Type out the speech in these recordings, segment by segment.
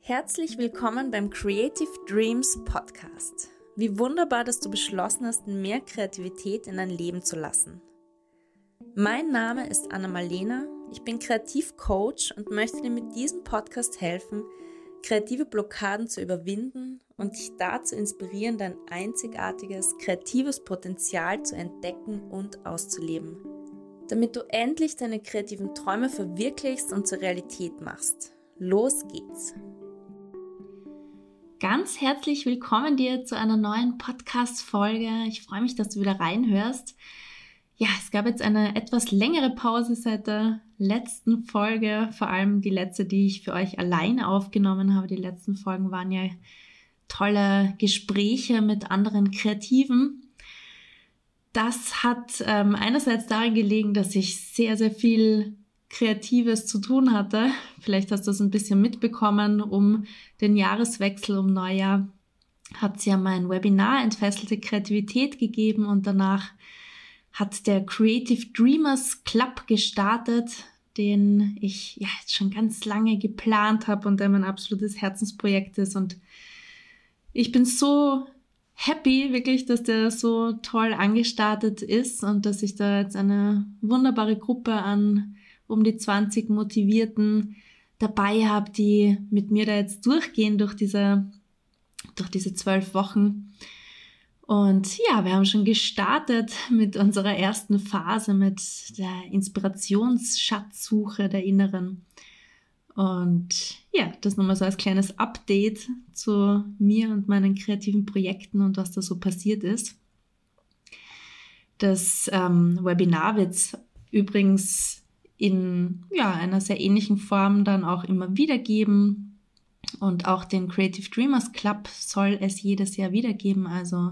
Herzlich willkommen beim Creative Dreams Podcast. Wie wunderbar, dass du beschlossen hast, mehr Kreativität in dein Leben zu lassen. Mein Name ist Anna Malena, ich bin Kreativcoach und möchte dir mit diesem Podcast helfen, kreative Blockaden zu überwinden und dich dazu inspirieren, dein einzigartiges kreatives Potenzial zu entdecken und auszuleben, damit du endlich deine kreativen Träume verwirklichst und zur Realität machst. Los geht's! Ganz herzlich willkommen dir zu einer neuen Podcast-Folge. Ich freue mich, dass du wieder reinhörst. Ja, es gab jetzt eine etwas längere Pause seit der letzten Folge, vor allem die letzte, die ich für euch alleine aufgenommen habe. Die letzten Folgen waren ja tolle Gespräche mit anderen Kreativen. Das hat ähm, einerseits darin gelegen, dass ich sehr, sehr viel Kreatives zu tun hatte. Vielleicht hast du es ein bisschen mitbekommen. Um den Jahreswechsel, um Neujahr, hat es ja mein Webinar Entfesselte Kreativität gegeben und danach hat der Creative Dreamers Club gestartet, den ich ja jetzt schon ganz lange geplant habe und der mein absolutes Herzensprojekt ist. Und ich bin so happy, wirklich, dass der so toll angestartet ist und dass ich da jetzt eine wunderbare Gruppe an um die 20 Motivierten dabei habe, die mit mir da jetzt durchgehen durch diese, durch diese zwölf Wochen. Und ja, wir haben schon gestartet mit unserer ersten Phase, mit der Inspirationsschatzsuche der Inneren. Und ja, das nochmal so als kleines Update zu mir und meinen kreativen Projekten und was da so passiert ist. Das ähm, Webinar wird übrigens in ja, einer sehr ähnlichen Form dann auch immer wieder geben. Und auch den Creative Dreamers Club soll es jedes Jahr wieder geben. Also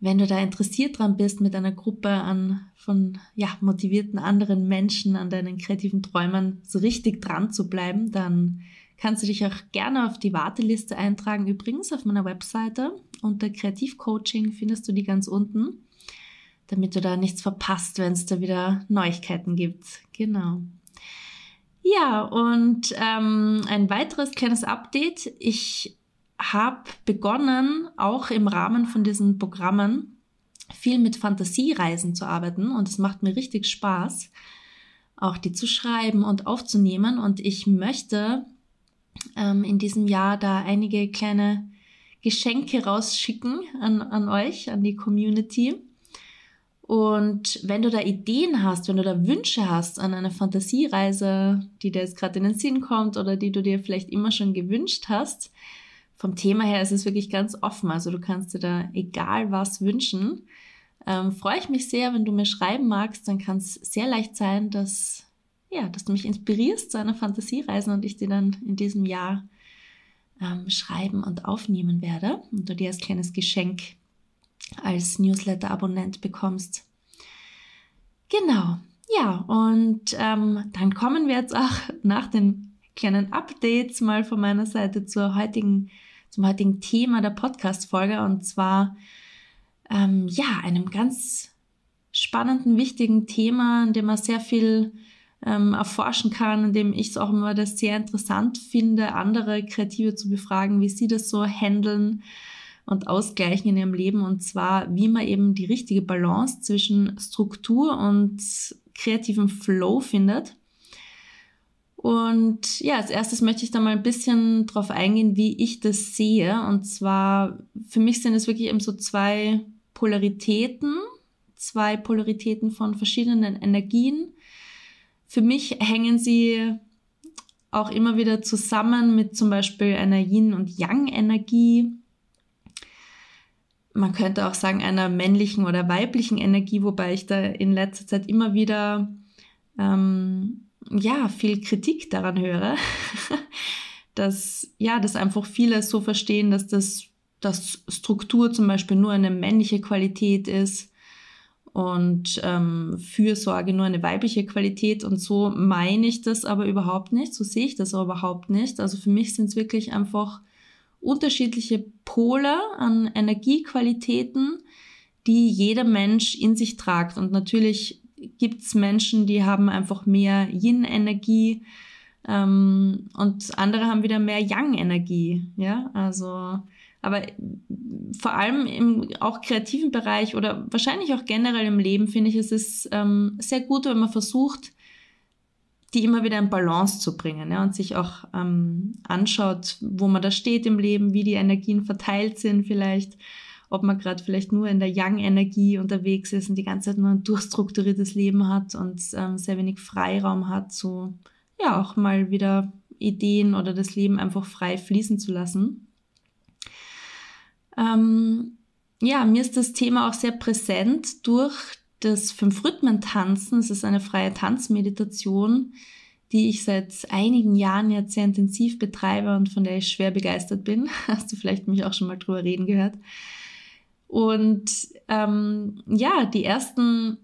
wenn du da interessiert dran bist, mit einer Gruppe an von ja, motivierten anderen Menschen an deinen kreativen Träumen so richtig dran zu bleiben, dann kannst du dich auch gerne auf die Warteliste eintragen. Übrigens auf meiner Webseite unter Kreativcoaching findest du die ganz unten damit du da nichts verpasst, wenn es da wieder Neuigkeiten gibt. Genau. Ja, und ähm, ein weiteres kleines Update. Ich habe begonnen, auch im Rahmen von diesen Programmen viel mit Fantasiereisen zu arbeiten und es macht mir richtig Spaß, auch die zu schreiben und aufzunehmen. Und ich möchte ähm, in diesem Jahr da einige kleine Geschenke rausschicken an, an euch, an die Community. Und wenn du da Ideen hast, wenn du da Wünsche hast an eine Fantasiereise, die dir jetzt gerade in den Sinn kommt oder die du dir vielleicht immer schon gewünscht hast, vom Thema her ist es wirklich ganz offen. Also du kannst dir da egal was wünschen. Ähm, freue ich mich sehr, wenn du mir schreiben magst, dann kann es sehr leicht sein, dass, ja, dass du mich inspirierst zu einer Fantasiereise und ich dir dann in diesem Jahr ähm, schreiben und aufnehmen werde und du dir als kleines Geschenk als Newsletter-Abonnent bekommst. Genau, ja, und ähm, dann kommen wir jetzt auch nach den kleinen Updates mal von meiner Seite zur heutigen, zum heutigen Thema der Podcast-Folge und zwar ähm, ja, einem ganz spannenden, wichtigen Thema, in dem man sehr viel ähm, erforschen kann, in dem ich es auch immer das sehr interessant finde, andere Kreative zu befragen, wie sie das so handeln und ausgleichen in ihrem Leben und zwar, wie man eben die richtige Balance zwischen Struktur und kreativem Flow findet. Und ja, als erstes möchte ich da mal ein bisschen drauf eingehen, wie ich das sehe. Und zwar, für mich sind es wirklich eben so zwei Polaritäten, zwei Polaritäten von verschiedenen Energien. Für mich hängen sie auch immer wieder zusammen mit zum Beispiel einer Yin- und Yang-Energie man könnte auch sagen, einer männlichen oder weiblichen Energie, wobei ich da in letzter Zeit immer wieder ähm, ja viel Kritik daran höre, dass ja, dass einfach viele so verstehen, dass das dass Struktur zum Beispiel nur eine männliche Qualität ist und ähm, Fürsorge nur eine weibliche Qualität und so meine ich das aber überhaupt nicht, so sehe ich das aber überhaupt nicht. Also für mich sind es wirklich einfach unterschiedliche Pole an Energiequalitäten, die jeder Mensch in sich tragt. Und natürlich gibt es Menschen, die haben einfach mehr Yin-Energie ähm, und andere haben wieder mehr Yang-Energie. Ja, also aber vor allem im auch kreativen Bereich oder wahrscheinlich auch generell im Leben finde ich, es ist ähm, sehr gut, wenn man versucht, die immer wieder in Balance zu bringen ja, und sich auch ähm, anschaut, wo man da steht im Leben, wie die Energien verteilt sind vielleicht, ob man gerade vielleicht nur in der Yang-Energie unterwegs ist und die ganze Zeit nur ein durchstrukturiertes Leben hat und ähm, sehr wenig Freiraum hat, so ja auch mal wieder Ideen oder das Leben einfach frei fließen zu lassen. Ähm, ja, mir ist das Thema auch sehr präsent durch das Fünf-Rhythmen-Tanzen. Es ist eine freie Tanzmeditation, die ich seit einigen Jahren jetzt sehr intensiv betreibe und von der ich schwer begeistert bin. Hast du vielleicht mich auch schon mal drüber reden gehört. Und ähm, ja, die ersten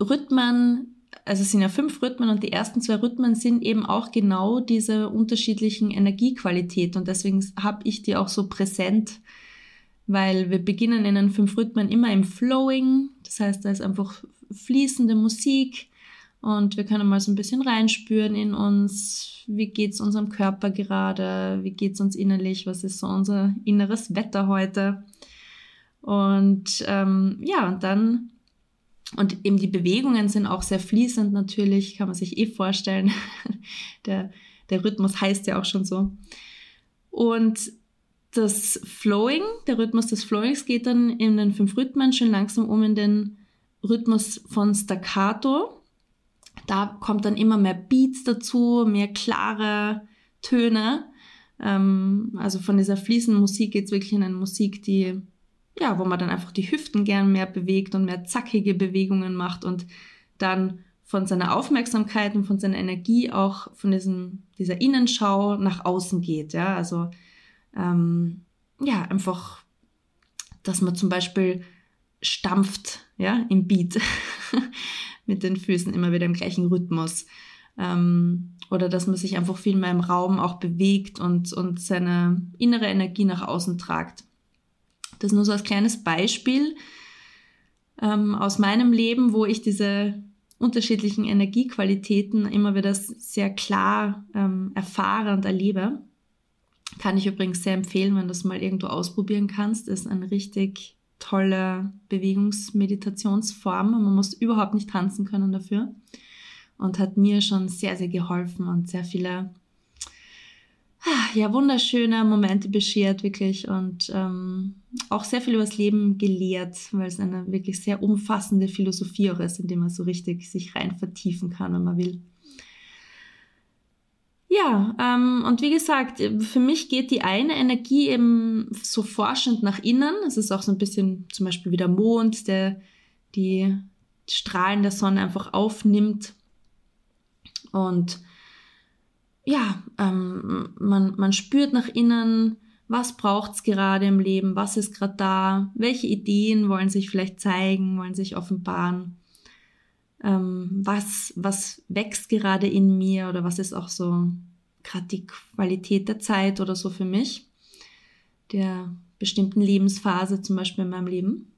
Rhythmen, also es sind ja fünf Rhythmen und die ersten zwei Rhythmen sind eben auch genau diese unterschiedlichen Energiequalität und deswegen habe ich die auch so präsent weil wir beginnen in den fünf Rhythmen immer im Flowing. Das heißt, da ist einfach fließende Musik und wir können mal so ein bisschen reinspüren in uns. Wie geht's unserem Körper gerade? Wie geht's uns innerlich? Was ist so unser inneres Wetter heute? Und ähm, ja, und dann und eben die Bewegungen sind auch sehr fließend natürlich, kann man sich eh vorstellen. der, der Rhythmus heißt ja auch schon so. Und das Flowing, der Rhythmus des Flowings geht dann in den fünf Rhythmen schon langsam um in den Rhythmus von Staccato. Da kommt dann immer mehr Beats dazu, mehr klare Töne. Ähm, also von dieser fließenden Musik geht es wirklich in eine Musik, die, ja, wo man dann einfach die Hüften gern mehr bewegt und mehr zackige Bewegungen macht und dann von seiner Aufmerksamkeit und von seiner Energie auch von diesem, dieser Innenschau nach außen geht. Ja, also ähm, ja, einfach, dass man zum Beispiel stampft, ja, im Beat mit den Füßen immer wieder im gleichen Rhythmus. Ähm, oder dass man sich einfach viel mehr im Raum auch bewegt und, und seine innere Energie nach außen tragt. Das nur so als kleines Beispiel ähm, aus meinem Leben, wo ich diese unterschiedlichen Energiequalitäten immer wieder sehr klar ähm, erfahre und erlebe. Kann ich übrigens sehr empfehlen, wenn du es mal irgendwo ausprobieren kannst. Ist eine richtig tolle Bewegungsmeditationsform. Man muss überhaupt nicht tanzen können dafür. Und hat mir schon sehr, sehr geholfen und sehr viele ja, wunderschöne Momente beschert, wirklich. Und ähm, auch sehr viel über das Leben gelehrt, weil es eine wirklich sehr umfassende Philosophie auch ist, in die man so richtig sich rein vertiefen kann, wenn man will. Ja, ähm, und wie gesagt, für mich geht die eine Energie eben so forschend nach innen. Es ist auch so ein bisschen zum Beispiel wie der Mond, der die Strahlen der Sonne einfach aufnimmt. Und ja, ähm, man, man spürt nach innen, was braucht's gerade im Leben, was ist gerade da, welche Ideen wollen sich vielleicht zeigen, wollen sich offenbaren ähm, was, was wächst gerade in mir oder was ist auch so gerade die Qualität der Zeit oder so für mich, der bestimmten Lebensphase zum Beispiel in meinem Leben.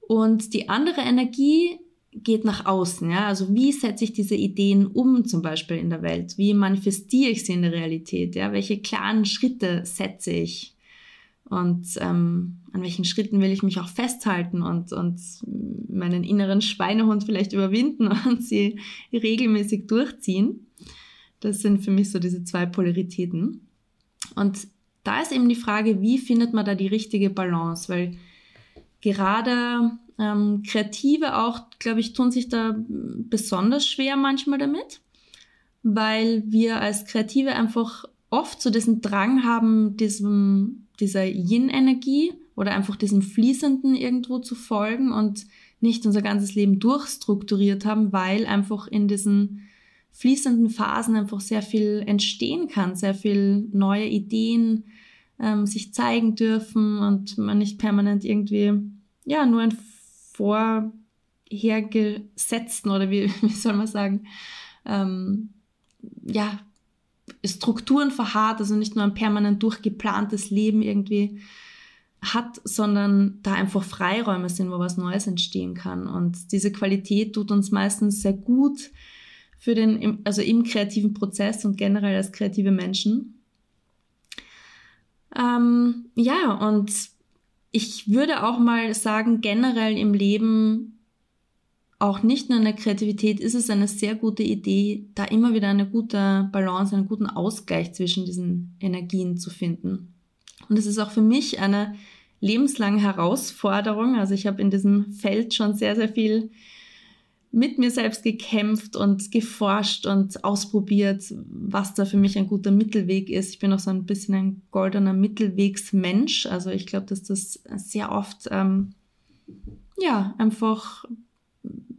Und die andere Energie geht nach außen, ja, also wie setze ich diese Ideen um zum Beispiel in der Welt? Wie manifestiere ich sie in der Realität? Ja, welche klaren Schritte setze ich? und ähm, an welchen Schritten will ich mich auch festhalten und, und meinen inneren Schweinehund vielleicht überwinden und sie regelmäßig durchziehen. Das sind für mich so diese zwei Polaritäten. Und da ist eben die Frage, wie findet man da die richtige Balance? Weil gerade ähm, Kreative auch, glaube ich, tun sich da besonders schwer manchmal damit, weil wir als Kreative einfach oft so diesen Drang haben, diesem dieser Yin-Energie oder einfach diesem Fließenden irgendwo zu folgen und nicht unser ganzes Leben durchstrukturiert haben, weil einfach in diesen fließenden Phasen einfach sehr viel entstehen kann, sehr viel neue Ideen ähm, sich zeigen dürfen und man nicht permanent irgendwie, ja, nur ein vorhergesetzten oder wie, wie soll man sagen, ähm, ja, Strukturen verharrt, also nicht nur ein permanent durchgeplantes Leben irgendwie hat, sondern da einfach Freiräume sind, wo was Neues entstehen kann. Und diese Qualität tut uns meistens sehr gut für den, also im kreativen Prozess und generell als kreative Menschen. Ähm, ja, und ich würde auch mal sagen, generell im Leben, auch nicht nur in der Kreativität, ist es eine sehr gute Idee, da immer wieder eine gute Balance, einen guten Ausgleich zwischen diesen Energien zu finden. Und es ist auch für mich eine lebenslange Herausforderung. Also ich habe in diesem Feld schon sehr, sehr viel mit mir selbst gekämpft und geforscht und ausprobiert, was da für mich ein guter Mittelweg ist. Ich bin auch so ein bisschen ein goldener Mittelwegsmensch. Also ich glaube, dass das sehr oft, ähm, ja, einfach,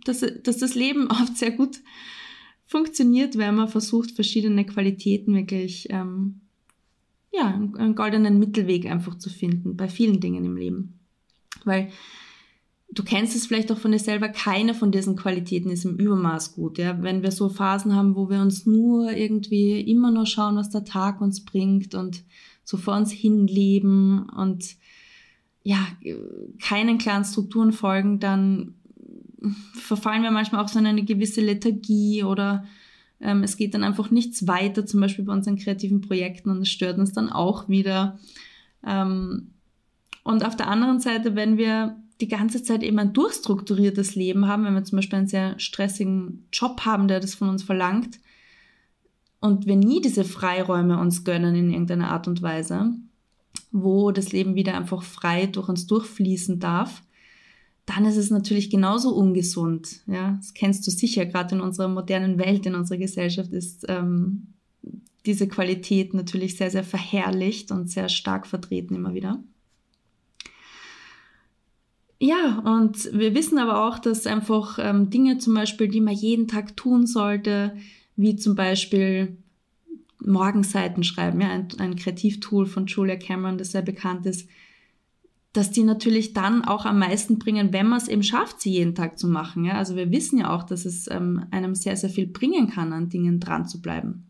dass, dass das Leben oft sehr gut funktioniert, wenn man versucht, verschiedene Qualitäten wirklich, ähm, ja, einen goldenen Mittelweg einfach zu finden bei vielen Dingen im Leben. Weil du kennst es vielleicht auch von dir selber, keine von diesen Qualitäten ist im Übermaß gut. Ja? Wenn wir so Phasen haben, wo wir uns nur irgendwie immer nur schauen, was der Tag uns bringt und so vor uns hinleben und ja, keinen klaren Strukturen folgen, dann verfallen wir manchmal auch so in eine gewisse Lethargie oder ähm, es geht dann einfach nichts weiter, zum Beispiel bei unseren kreativen Projekten und es stört uns dann auch wieder. Ähm, und auf der anderen Seite, wenn wir die ganze Zeit eben ein durchstrukturiertes Leben haben, wenn wir zum Beispiel einen sehr stressigen Job haben, der das von uns verlangt und wir nie diese Freiräume uns gönnen in irgendeiner Art und Weise, wo das Leben wieder einfach frei durch uns durchfließen darf, dann ist es natürlich genauso ungesund. Ja, das kennst du sicher, gerade in unserer modernen Welt, in unserer Gesellschaft ist ähm, diese Qualität natürlich sehr, sehr verherrlicht und sehr stark vertreten immer wieder. Ja, und wir wissen aber auch, dass einfach ähm, Dinge zum Beispiel, die man jeden Tag tun sollte, wie zum Beispiel Morgenseiten schreiben, ja, ein, ein Kreativtool von Julia Cameron, das sehr bekannt ist, dass die natürlich dann auch am meisten bringen, wenn man es eben schafft, sie jeden Tag zu machen. Ja? Also wir wissen ja auch, dass es ähm, einem sehr, sehr viel bringen kann, an Dingen dran zu bleiben.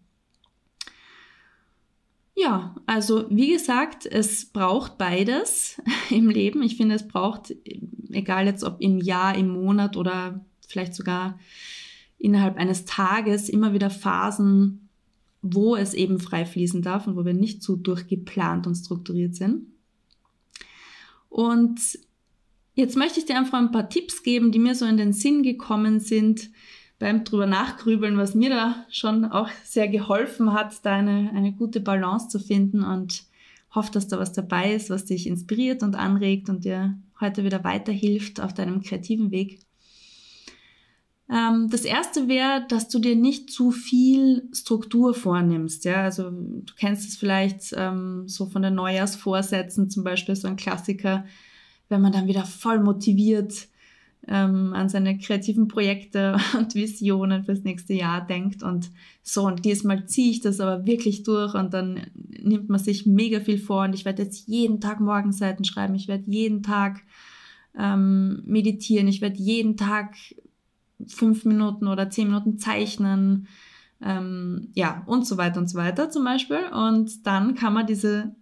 Ja, also wie gesagt, es braucht beides im Leben. Ich finde, es braucht, egal jetzt ob im Jahr, im Monat oder vielleicht sogar innerhalb eines Tages, immer wieder Phasen, wo es eben frei fließen darf und wo wir nicht so durchgeplant und strukturiert sind. Und jetzt möchte ich dir einfach ein paar Tipps geben, die mir so in den Sinn gekommen sind, beim drüber nachgrübeln, was mir da schon auch sehr geholfen hat, da eine, eine gute Balance zu finden und hoffe, dass da was dabei ist, was dich inspiriert und anregt und dir heute wieder weiterhilft auf deinem kreativen Weg. Ähm, das erste wäre, dass du dir nicht zu viel Struktur vornimmst. Ja, also du kennst es vielleicht ähm, so von den Neujahrsvorsätzen zum Beispiel so ein Klassiker, wenn man dann wieder voll motiviert ähm, an seine kreativen Projekte und Visionen fürs nächste Jahr denkt und so, und diesmal ziehe ich das aber wirklich durch und dann nimmt man sich mega viel vor und ich werde jetzt jeden Tag Morgenseiten schreiben, ich werde jeden Tag ähm, meditieren, ich werde jeden Tag fünf Minuten oder zehn Minuten zeichnen, ähm, ja, und so weiter und so weiter zum Beispiel. Und dann kann man diese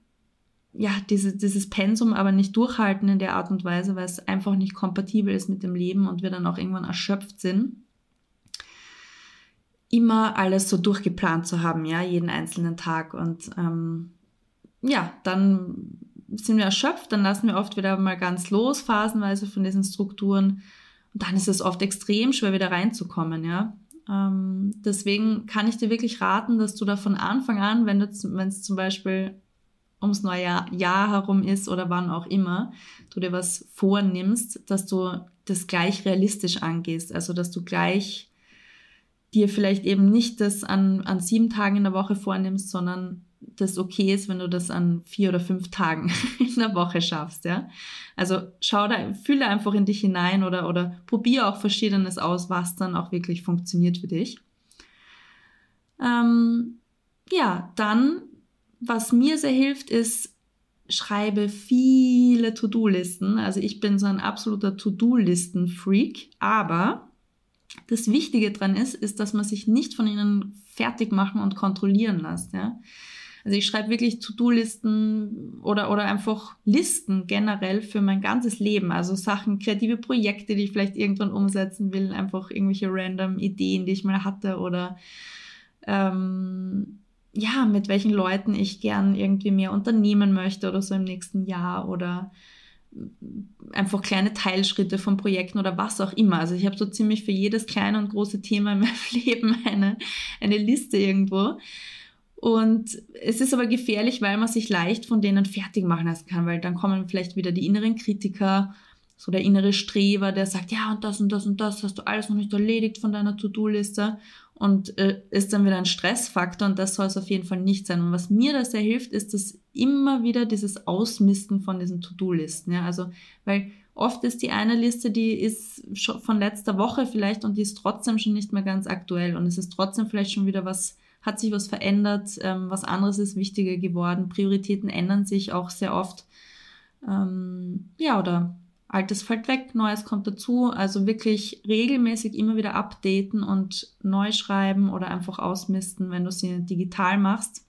ja, diese, dieses Pensum aber nicht durchhalten in der Art und Weise, weil es einfach nicht kompatibel ist mit dem Leben und wir dann auch irgendwann erschöpft sind. Immer alles so durchgeplant zu haben, ja, jeden einzelnen Tag. Und ähm, ja, dann sind wir erschöpft, dann lassen wir oft wieder mal ganz los, phasenweise von diesen Strukturen. Und dann ist es oft extrem schwer, wieder reinzukommen, ja. Ähm, deswegen kann ich dir wirklich raten, dass du da von Anfang an, wenn es zum Beispiel ums neue Jahr, herum ist oder wann auch immer, du dir was vornimmst, dass du das gleich realistisch angehst. Also, dass du gleich dir vielleicht eben nicht das an, an sieben Tagen in der Woche vornimmst, sondern das okay ist, wenn du das an vier oder fünf Tagen in der Woche schaffst, ja. Also schau da, fühle einfach in dich hinein oder, oder probier auch Verschiedenes aus, was dann auch wirklich funktioniert für dich. Ähm, ja, dann was mir sehr hilft, ist, schreibe viele To-Do-Listen. Also ich bin so ein absoluter To-Do-Listen-Freak, aber das Wichtige dran ist, ist, dass man sich nicht von ihnen fertig machen und kontrollieren lässt. Ja? Also ich schreibe wirklich To-Do-Listen oder, oder einfach Listen generell für mein ganzes Leben. Also Sachen, kreative Projekte, die ich vielleicht irgendwann umsetzen will, einfach irgendwelche random Ideen, die ich mal hatte oder ähm, ja, mit welchen Leuten ich gern irgendwie mehr unternehmen möchte oder so im nächsten Jahr oder einfach kleine Teilschritte von Projekten oder was auch immer. Also ich habe so ziemlich für jedes kleine und große Thema in meinem Leben eine, eine Liste irgendwo. Und es ist aber gefährlich, weil man sich leicht von denen fertig machen lassen kann, weil dann kommen vielleicht wieder die inneren Kritiker, so der innere Streber, der sagt, ja, und das und das und das hast du alles noch nicht erledigt von deiner To-Do-Liste und äh, ist dann wieder ein Stressfaktor und das soll es auf jeden Fall nicht sein. Und was mir da sehr hilft, ist das immer wieder dieses Ausmisten von diesen To-Do-Listen. Ja? Also, weil oft ist die eine Liste, die ist schon von letzter Woche vielleicht und die ist trotzdem schon nicht mehr ganz aktuell und es ist trotzdem vielleicht schon wieder was, hat sich was verändert, ähm, was anderes ist wichtiger geworden. Prioritäten ändern sich auch sehr oft. Ähm, ja, oder Altes fällt weg, Neues kommt dazu. Also wirklich regelmäßig immer wieder updaten und neu schreiben oder einfach ausmisten, wenn du sie digital machst.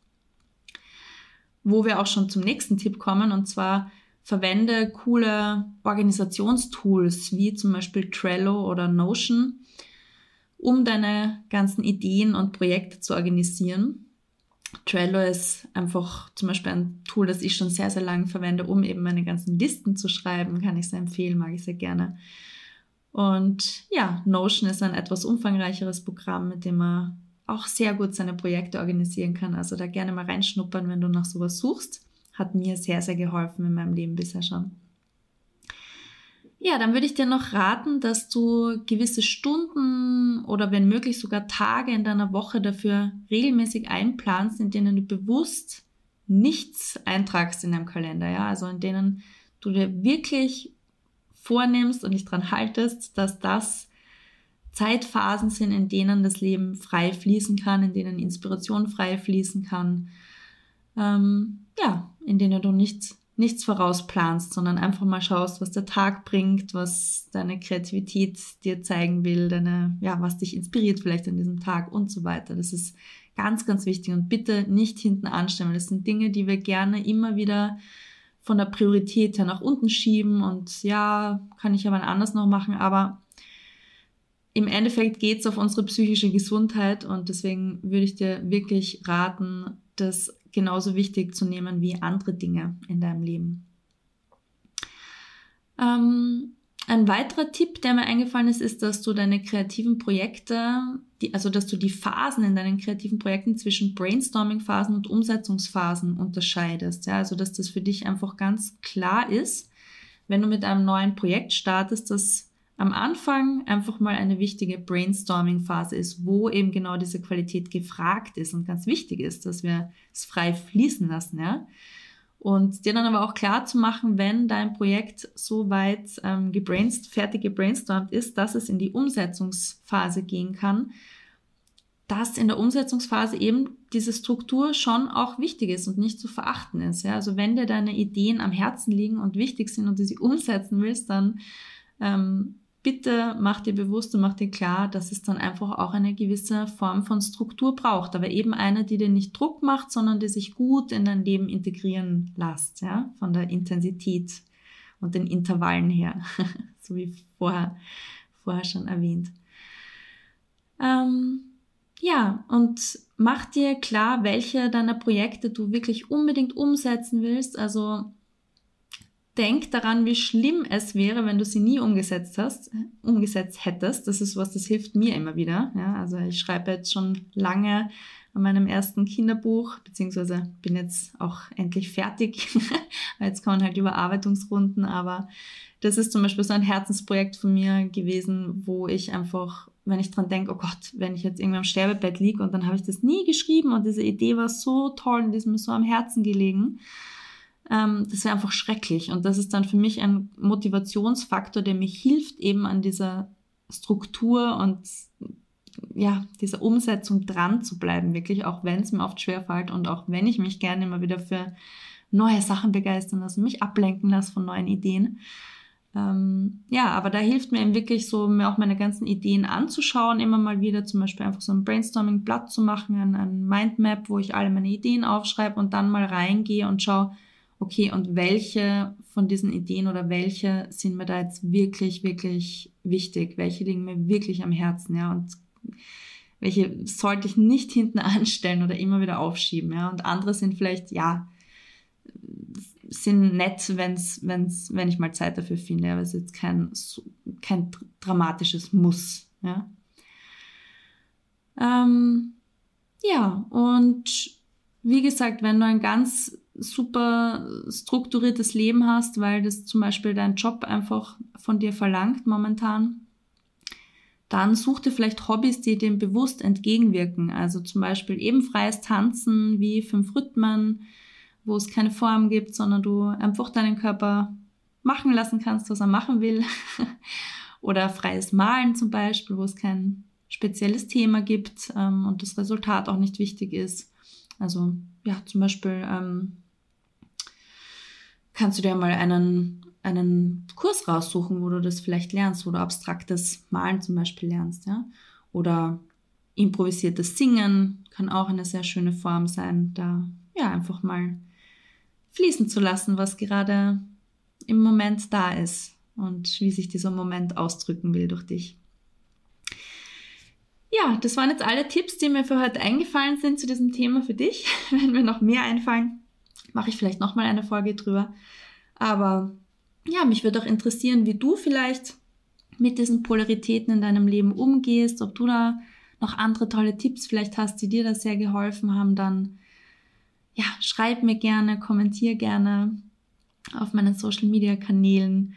Wo wir auch schon zum nächsten Tipp kommen und zwar verwende coole Organisationstools wie zum Beispiel Trello oder Notion, um deine ganzen Ideen und Projekte zu organisieren. Trello ist einfach zum Beispiel ein Tool, das ich schon sehr, sehr lange verwende, um eben meine ganzen Listen zu schreiben. Kann ich sehr empfehlen, mag ich sehr gerne. Und ja, Notion ist ein etwas umfangreicheres Programm, mit dem man auch sehr gut seine Projekte organisieren kann. Also da gerne mal reinschnuppern, wenn du nach sowas suchst. Hat mir sehr, sehr geholfen in meinem Leben bisher schon. Ja, dann würde ich dir noch raten, dass du gewisse Stunden oder wenn möglich sogar Tage in deiner Woche dafür regelmäßig einplanst, in denen du bewusst nichts eintragst in deinem Kalender, ja, also in denen du dir wirklich vornimmst und dich dran haltest, dass das Zeitphasen sind, in denen das Leben frei fließen kann, in denen Inspiration frei fließen kann, ähm, ja, in denen du nichts nichts vorausplanst, sondern einfach mal schaust, was der Tag bringt, was deine Kreativität dir zeigen will, deine, ja, was dich inspiriert vielleicht an diesem Tag und so weiter. Das ist ganz, ganz wichtig und bitte nicht hinten anstellen. Das sind Dinge, die wir gerne immer wieder von der Priorität her nach unten schieben und ja, kann ich aber anders noch machen, aber im Endeffekt geht's auf unsere psychische Gesundheit und deswegen würde ich dir wirklich raten, das genauso wichtig zu nehmen wie andere Dinge in deinem Leben. Ähm, ein weiterer Tipp, der mir eingefallen ist, ist, dass du deine kreativen Projekte, die, also dass du die Phasen in deinen kreativen Projekten zwischen Brainstorming-Phasen und Umsetzungsphasen unterscheidest. Ja, also dass das für dich einfach ganz klar ist, wenn du mit einem neuen Projekt startest, dass am Anfang einfach mal eine wichtige Brainstorming-Phase ist, wo eben genau diese Qualität gefragt ist und ganz wichtig ist, dass wir es frei fließen lassen, ja. Und dir dann aber auch klar zu machen, wenn dein Projekt so weit ähm, gebrainst, fertig gebrainstormt ist, dass es in die Umsetzungsphase gehen kann, dass in der Umsetzungsphase eben diese Struktur schon auch wichtig ist und nicht zu verachten ist. Ja? Also wenn dir deine Ideen am Herzen liegen und wichtig sind und du sie umsetzen willst, dann ähm, bitte mach dir bewusst und mach dir klar, dass es dann einfach auch eine gewisse Form von Struktur braucht, aber eben eine, die dir nicht Druck macht, sondern die sich gut in dein Leben integrieren lässt, ja, von der Intensität und den Intervallen her, so wie vorher, vorher schon erwähnt. Ähm, ja, und mach dir klar, welche deiner Projekte du wirklich unbedingt umsetzen willst. Also denk daran, wie schlimm es wäre, wenn du sie nie umgesetzt hast, umgesetzt hättest. Das ist was, das hilft mir immer wieder. Ja, also ich schreibe jetzt schon lange an meinem ersten Kinderbuch, beziehungsweise bin jetzt auch endlich fertig. jetzt kommen halt Überarbeitungsrunden, aber das ist zum Beispiel so ein Herzensprojekt von mir gewesen, wo ich einfach, wenn ich dran denke, oh Gott, wenn ich jetzt irgendwie am Sterbebett liege und dann habe ich das nie geschrieben und diese Idee war so toll und die ist mir so am Herzen gelegen ähm, das wäre einfach schrecklich. Und das ist dann für mich ein Motivationsfaktor, der mir hilft, eben an dieser Struktur und ja, dieser Umsetzung dran zu bleiben, wirklich, auch wenn es mir oft schwerfällt und auch wenn ich mich gerne immer wieder für neue Sachen begeistern lasse, mich ablenken lasse von neuen Ideen. Ähm, ja, aber da hilft mir eben wirklich so, mir auch meine ganzen Ideen anzuschauen, immer mal wieder zum Beispiel einfach so ein Brainstorming-Blatt zu machen, ein, ein Mindmap, wo ich alle meine Ideen aufschreibe und dann mal reingehe und schaue, okay, und welche von diesen Ideen oder welche sind mir da jetzt wirklich, wirklich wichtig? Welche liegen mir wirklich am Herzen, ja? Und welche sollte ich nicht hinten anstellen oder immer wieder aufschieben, ja? Und andere sind vielleicht, ja, sind nett, wenn's, wenn's, wenn ich mal Zeit dafür finde, aber es ist jetzt kein, kein dramatisches Muss, ja? Ähm, ja, und wie gesagt, wenn du ein ganz super strukturiertes Leben hast, weil das zum Beispiel dein Job einfach von dir verlangt momentan, dann such dir vielleicht Hobbys, die dem bewusst entgegenwirken. Also zum Beispiel eben freies Tanzen wie fünf Rhythmen, wo es keine Form gibt, sondern du einfach deinen Körper machen lassen kannst, was er machen will. Oder freies Malen zum Beispiel, wo es kein spezielles Thema gibt ähm, und das Resultat auch nicht wichtig ist. Also ja, zum Beispiel ähm, kannst du dir mal einen, einen Kurs raussuchen, wo du das vielleicht lernst, wo du abstraktes Malen zum Beispiel lernst, ja. Oder improvisiertes Singen kann auch eine sehr schöne Form sein, da ja einfach mal fließen zu lassen, was gerade im Moment da ist und wie sich dieser Moment ausdrücken will durch dich. Ja, das waren jetzt alle Tipps, die mir für heute eingefallen sind zu diesem Thema für dich. Wenn mir noch mehr einfallen, mache ich vielleicht nochmal eine Folge drüber. Aber ja, mich würde auch interessieren, wie du vielleicht mit diesen Polaritäten in deinem Leben umgehst, ob du da noch andere tolle Tipps vielleicht hast, die dir da sehr geholfen haben, dann ja, schreib mir gerne, kommentier gerne auf meinen Social Media Kanälen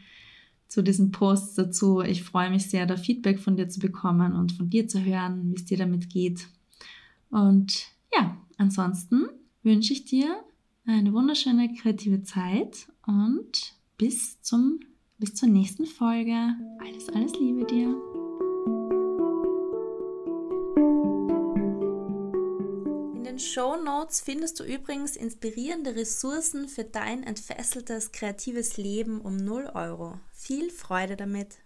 zu diesen Posts dazu. Ich freue mich sehr, da Feedback von dir zu bekommen und von dir zu hören, wie es dir damit geht. Und ja, ansonsten wünsche ich dir eine wunderschöne kreative Zeit und bis zum bis zur nächsten Folge. Alles, alles Liebe dir. In den Show Notes findest du übrigens inspirierende Ressourcen für dein entfesseltes kreatives Leben um 0 Euro. Viel Freude damit!